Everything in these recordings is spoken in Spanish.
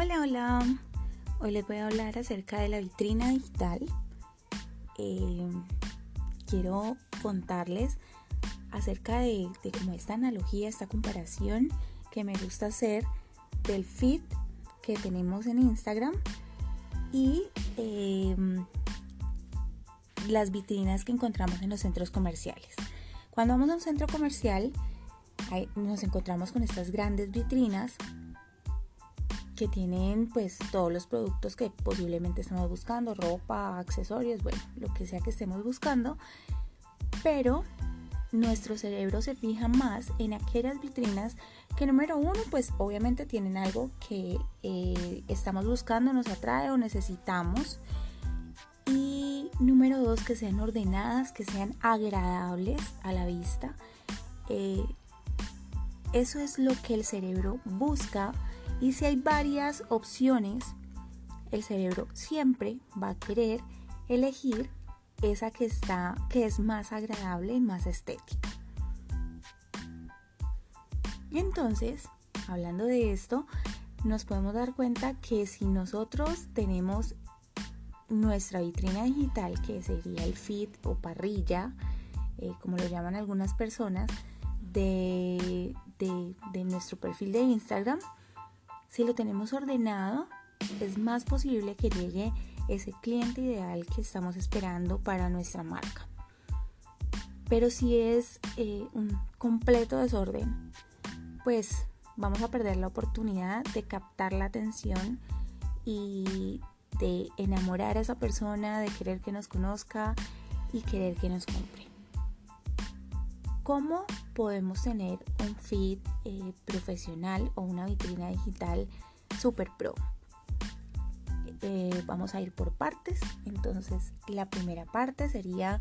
Hola, hola. Hoy les voy a hablar acerca de la vitrina digital. Eh, quiero contarles acerca de, de esta analogía, esta comparación que me gusta hacer del feed que tenemos en Instagram y em, las vitrinas que encontramos en los centros comerciales. Cuando vamos a un centro comercial, nos encontramos con estas grandes vitrinas que tienen pues todos los productos que posiblemente estamos buscando, ropa, accesorios, bueno, lo que sea que estemos buscando, pero nuestro cerebro se fija más en aquellas vitrinas que número uno pues obviamente tienen algo que eh, estamos buscando, nos atrae o necesitamos y número dos que sean ordenadas, que sean agradables a la vista. Eh, eso es lo que el cerebro busca y si hay varias opciones, el cerebro siempre va a querer elegir esa que está que es más agradable y más estética. Entonces, hablando de esto, nos podemos dar cuenta que si nosotros tenemos nuestra vitrina digital, que sería el feed o parrilla, eh, como lo llaman algunas personas, de, de nuestro perfil de Instagram, si lo tenemos ordenado, es más posible que llegue ese cliente ideal que estamos esperando para nuestra marca. Pero si es eh, un completo desorden, pues vamos a perder la oportunidad de captar la atención y de enamorar a esa persona, de querer que nos conozca y querer que nos compre. ¿Cómo podemos tener un feed eh, profesional o una vitrina digital super pro? Eh, vamos a ir por partes. Entonces, la primera parte sería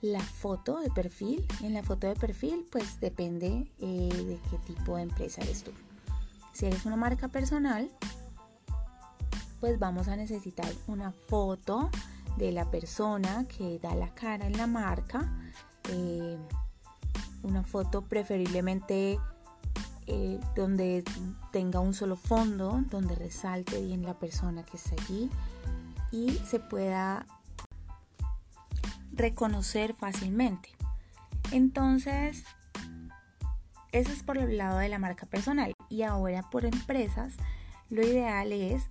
la foto de perfil. En la foto de perfil, pues depende eh, de qué tipo de empresa eres tú. Si eres una marca personal, pues vamos a necesitar una foto de la persona que da la cara en la marca una foto preferiblemente eh, donde tenga un solo fondo, donde resalte bien la persona que está allí y se pueda reconocer fácilmente. Entonces, eso es por el lado de la marca personal. Y ahora por empresas, lo ideal es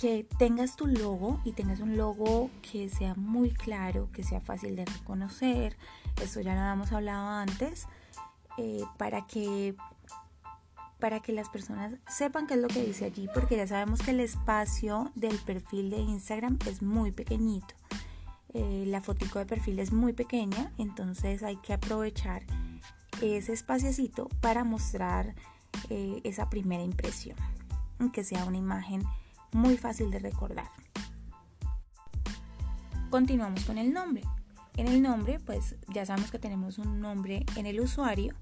que tengas tu logo y tengas un logo que sea muy claro, que sea fácil de reconocer, eso ya lo habíamos hablado antes, eh, para que para que las personas sepan qué es lo que dice allí, porque ya sabemos que el espacio del perfil de Instagram es muy pequeñito. Eh, la fotico de perfil es muy pequeña, entonces hay que aprovechar ese espaciocito para mostrar eh, esa primera impresión, que sea una imagen muy fácil de recordar. Continuamos con el nombre. En el nombre, pues ya sabemos que tenemos un nombre en el usuario,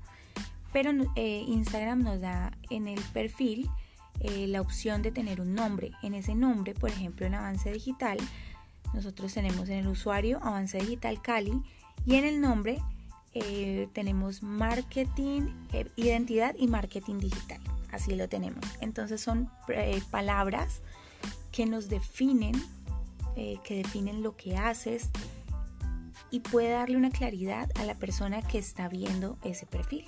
pero eh, Instagram nos da en el perfil eh, la opción de tener un nombre. En ese nombre, por ejemplo, en Avance Digital, nosotros tenemos en el usuario Avance Digital Cali y en el nombre eh, tenemos marketing, identidad y marketing digital. Así lo tenemos. Entonces son palabras que nos definen, que definen lo que haces, y puede darle una claridad a la persona que está viendo ese perfil.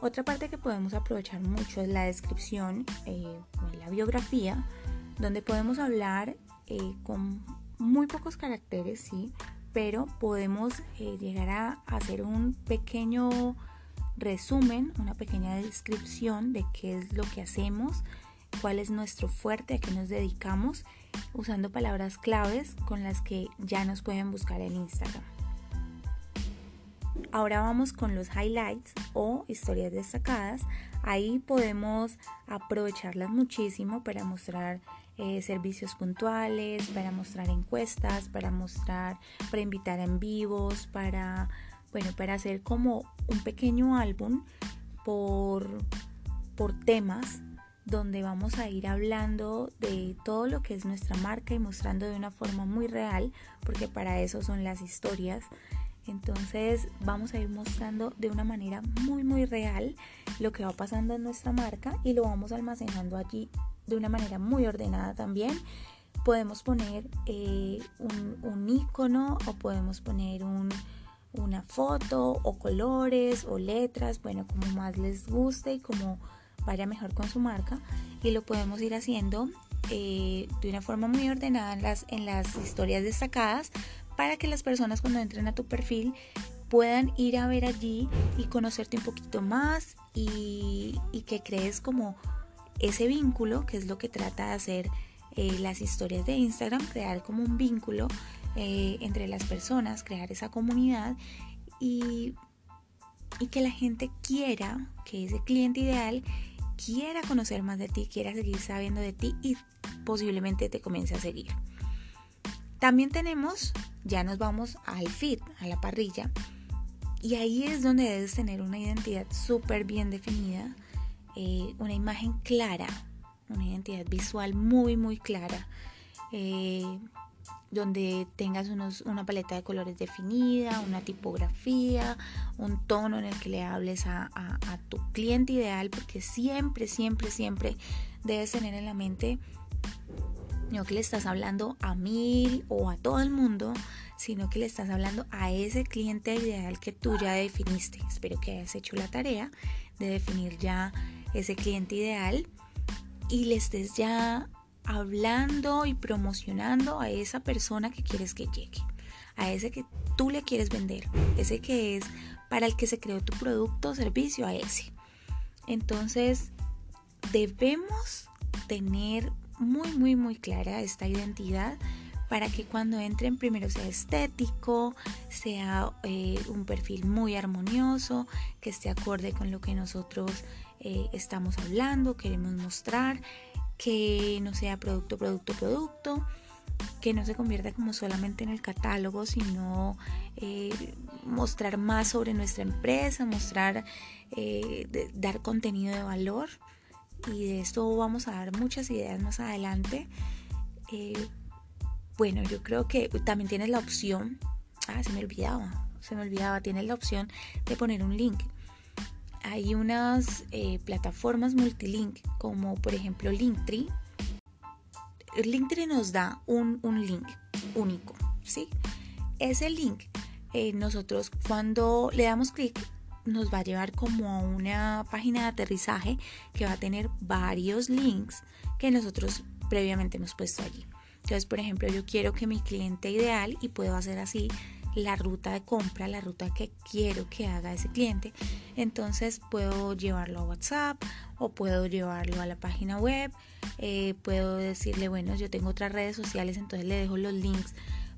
Otra parte que podemos aprovechar mucho es la descripción eh, o la biografía, donde podemos hablar eh, con muy pocos caracteres, sí, pero podemos eh, llegar a hacer un pequeño resumen, una pequeña descripción de qué es lo que hacemos, cuál es nuestro fuerte, a qué nos dedicamos, usando palabras claves con las que ya nos pueden buscar en Instagram. Ahora vamos con los highlights o historias destacadas. Ahí podemos aprovecharlas muchísimo para mostrar eh, servicios puntuales, para mostrar encuestas, para mostrar, para invitar en vivos, para, bueno, para hacer como un pequeño álbum por, por temas donde vamos a ir hablando de todo lo que es nuestra marca y mostrando de una forma muy real, porque para eso son las historias. Entonces vamos a ir mostrando de una manera muy muy real lo que va pasando en nuestra marca y lo vamos almacenando allí de una manera muy ordenada también. Podemos poner eh, un, icono o podemos poner una foto o colores o letras, bueno, como más les guste y como vaya mejor con su marca. Y lo podemos ir haciendo eh, de una forma muy ordenada en las, historias destacadas para que las personas cuando entren a tu perfil puedan ir a ver allí y conocerte un poquito más y, que crees como ese vínculo, que es lo que trata de hacer eh, las historias de Instagram, crear como un vínculo eh, entre las personas, crear esa comunidad y, que la gente quiera, que ese cliente ideal quiera conocer más de ti, quiera seguir sabiendo de ti y posiblemente te comience a seguir. También tenemos, ya nos vamos al feed, a la parrilla, y ahí es donde debes tener una identidad súper bien definida, eh, una imagen clara, una identidad visual muy, muy clara, eh, donde tengas unos, una paleta de colores definida, una tipografía, un tono en el que le hables a, tu cliente ideal, porque siempre, siempre, siempre debes tener en la mente no que le estás hablando a mil o a todo el mundo, sino que le estás hablando a ese cliente ideal que tú ya definiste. Espero que hayas hecho la tarea de definir ya ese cliente ideal y le estés ya hablando y promocionando a esa persona que quieres que llegue, a ese que tú le quieres vender, ese que es para el que se creó tu producto o servicio, a ese. Entonces, debemos tener muy, muy, muy clara esta identidad para que cuando entren primero sea estético, sea eh, un perfil muy armonioso, que esté acorde con lo que nosotros eh, estamos hablando, queremos mostrar, que no sea producto, producto, producto, que no se convierta como solamente en el catálogo, sino eh, mostrar más sobre nuestra empresa, mostrar, dar contenido de valor y de esto vamos a dar muchas ideas más adelante. Eh, bueno, yo creo que también tienes la opción, ah, se me olvidaba, se me olvidaba, tienes la opción de poner un link. Hay unas eh, plataformas multilink como por ejemplo Linktree. Linktree nos da un, link único, ¿sí? Ese link, eh, nosotros cuando le damos clic nos va a llevar como a una página de aterrizaje que va a tener varios links que nosotros previamente hemos puesto allí. Entonces, por ejemplo, yo quiero que mi cliente ideal y puedo hacer así la ruta de compra, la ruta que quiero que haga ese cliente. Entonces puedo llevarlo a WhatsApp o puedo llevarlo a la página web. Eh, puedo decirle, bueno, yo tengo otras redes sociales, entonces le dejo los links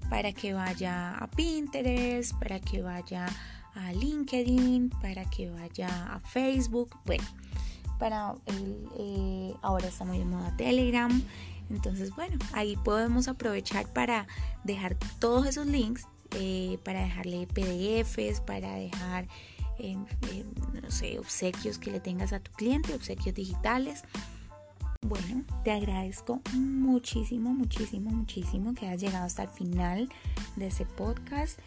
para que vaya a Pinterest, para que vaya a LinkedIn, para que vaya a Facebook, bueno, para eh, ahora está muy de moda Telegram. Entonces, bueno, ahí podemos aprovechar para dejar todos esos links, eh, para dejarle PDFs, para dejar, eh, no sé, obsequios que le tengas a tu cliente, obsequios digitales. Bueno, te agradezco muchísimo, muchísimo, muchísimo que has llegado hasta el final de ese podcast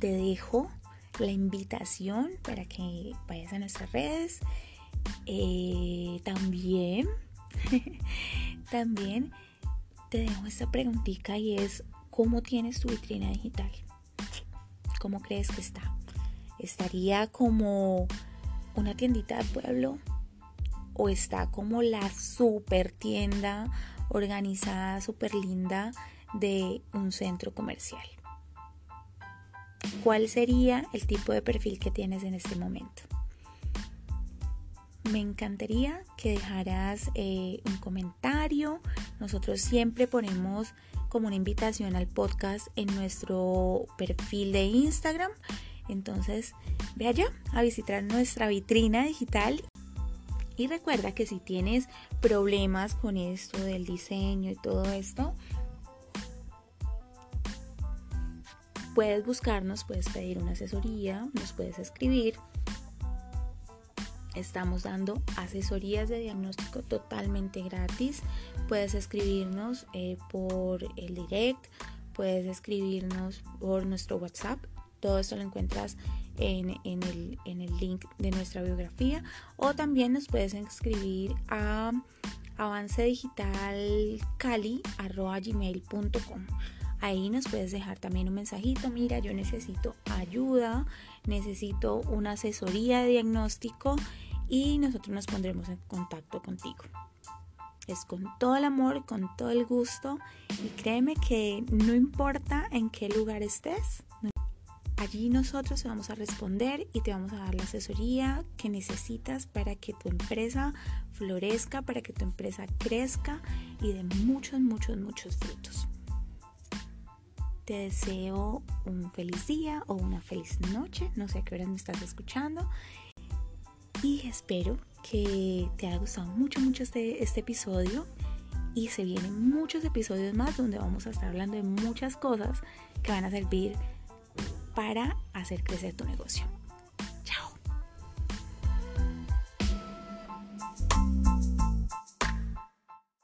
te dejo la invitación para que vayas a nuestras redes. Eh, también, también te dejo esta preguntita y es, ¿cómo tienes tu vitrina digital? ¿Cómo crees que está? ¿Estaría como una tiendita de pueblo? ¿O está como la super tienda organizada, super linda de un centro comercial? cuál sería el tipo de perfil que tienes en este momento. Me encantaría que dejaras eh, un comentario. Nosotros siempre ponemos como una invitación al podcast en nuestro perfil de Instagram. Entonces, ve allá a visitar nuestra vitrina digital. Y recuerda que si tienes problemas con esto del diseño y todo esto, Puedes buscarnos, puedes pedir una asesoría, nos puedes escribir. Estamos dando asesorías de diagnóstico totalmente gratis. Puedes escribirnos eh, por el direct, puedes escribirnos por nuestro WhatsApp. Todo esto lo encuentras en, el, en el link de nuestra biografía. O también nos puedes escribir a avancedigitalcali.gmail.com Ahí nos puedes dejar también un mensajito, mira, yo necesito ayuda, necesito una asesoría de diagnóstico y nosotros nos pondremos en contacto contigo. Es con todo el amor, con todo el gusto y créeme que no importa en qué lugar estés, allí nosotros te vamos a responder y te vamos a dar la asesoría que necesitas para que tu empresa florezca, para que tu empresa crezca y de muchos, muchos, muchos frutos. Te deseo un feliz día o una feliz noche, no sé a qué hora me estás escuchando. Y espero que te haya gustado mucho, mucho este, este episodio. Y se vienen muchos episodios más donde vamos a estar hablando de muchas cosas que van a servir para hacer crecer tu negocio.